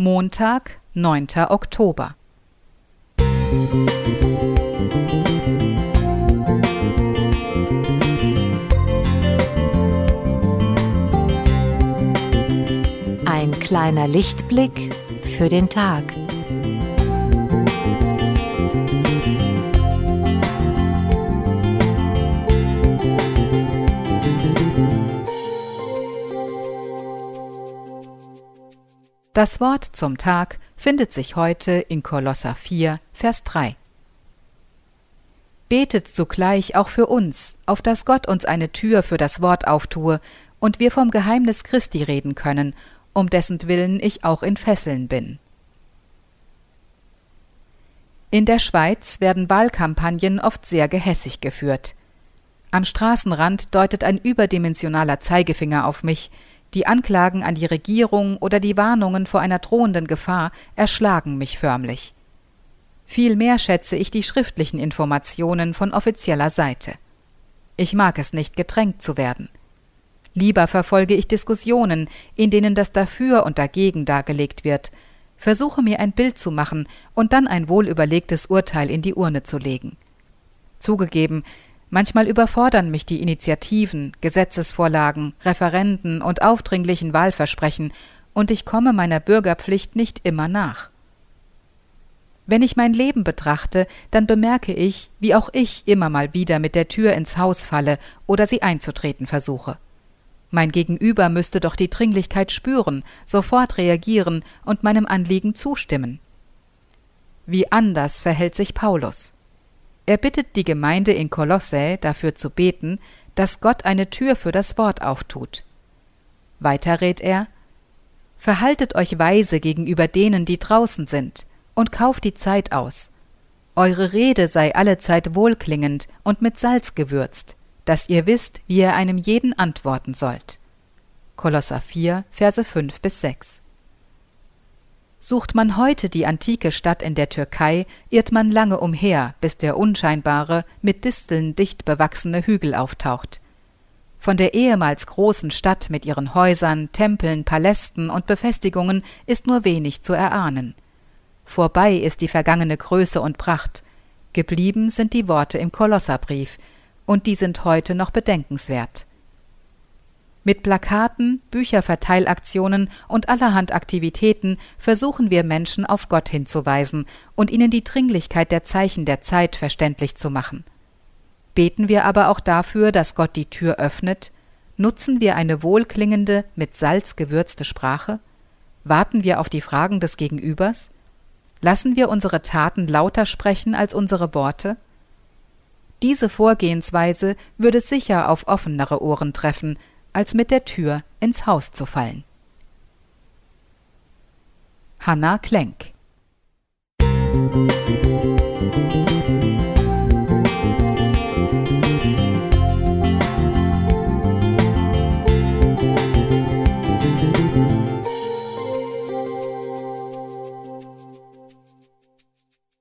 Montag, 9. Oktober. Ein kleiner Lichtblick für den Tag. Das Wort zum Tag findet sich heute in Kolosser 4, Vers 3. Betet zugleich auch für uns, auf dass Gott uns eine Tür für das Wort auftue und wir vom Geheimnis Christi reden können, um dessen Willen ich auch in Fesseln bin. In der Schweiz werden Wahlkampagnen oft sehr gehässig geführt. Am Straßenrand deutet ein überdimensionaler Zeigefinger auf mich, die Anklagen an die Regierung oder die Warnungen vor einer drohenden Gefahr erschlagen mich förmlich. Vielmehr schätze ich die schriftlichen Informationen von offizieller Seite. Ich mag es nicht, gedrängt zu werden. Lieber verfolge ich Diskussionen, in denen das Dafür und Dagegen dargelegt wird, versuche mir ein Bild zu machen und dann ein wohlüberlegtes Urteil in die Urne zu legen. Zugegeben, Manchmal überfordern mich die Initiativen, Gesetzesvorlagen, Referenden und aufdringlichen Wahlversprechen, und ich komme meiner Bürgerpflicht nicht immer nach. Wenn ich mein Leben betrachte, dann bemerke ich, wie auch ich immer mal wieder mit der Tür ins Haus falle oder sie einzutreten versuche. Mein Gegenüber müsste doch die Dringlichkeit spüren, sofort reagieren und meinem Anliegen zustimmen. Wie anders verhält sich Paulus. Er bittet die Gemeinde in Kolossä dafür zu beten, dass Gott eine Tür für das Wort auftut. Weiter rät er Verhaltet euch weise gegenüber denen, die draußen sind, und kauft die Zeit aus. Eure Rede sei allezeit wohlklingend und mit Salz gewürzt, dass ihr wisst, wie ihr einem jeden antworten sollt. Kolosser 4, Verse 5 bis 6. Sucht man heute die antike Stadt in der Türkei, irrt man lange umher, bis der unscheinbare, mit Disteln dicht bewachsene Hügel auftaucht. Von der ehemals großen Stadt mit ihren Häusern, Tempeln, Palästen und Befestigungen ist nur wenig zu erahnen. Vorbei ist die vergangene Größe und Pracht. Geblieben sind die Worte im Kolosserbrief, und die sind heute noch bedenkenswert. Mit Plakaten, Bücherverteilaktionen und allerhand Aktivitäten versuchen wir Menschen auf Gott hinzuweisen und ihnen die Dringlichkeit der Zeichen der Zeit verständlich zu machen. Beten wir aber auch dafür, dass Gott die Tür öffnet? Nutzen wir eine wohlklingende, mit Salz gewürzte Sprache? Warten wir auf die Fragen des Gegenübers? Lassen wir unsere Taten lauter sprechen als unsere Worte? Diese Vorgehensweise würde sicher auf offenere Ohren treffen, als mit der Tür ins Haus zu fallen. Hanna Klenk Musik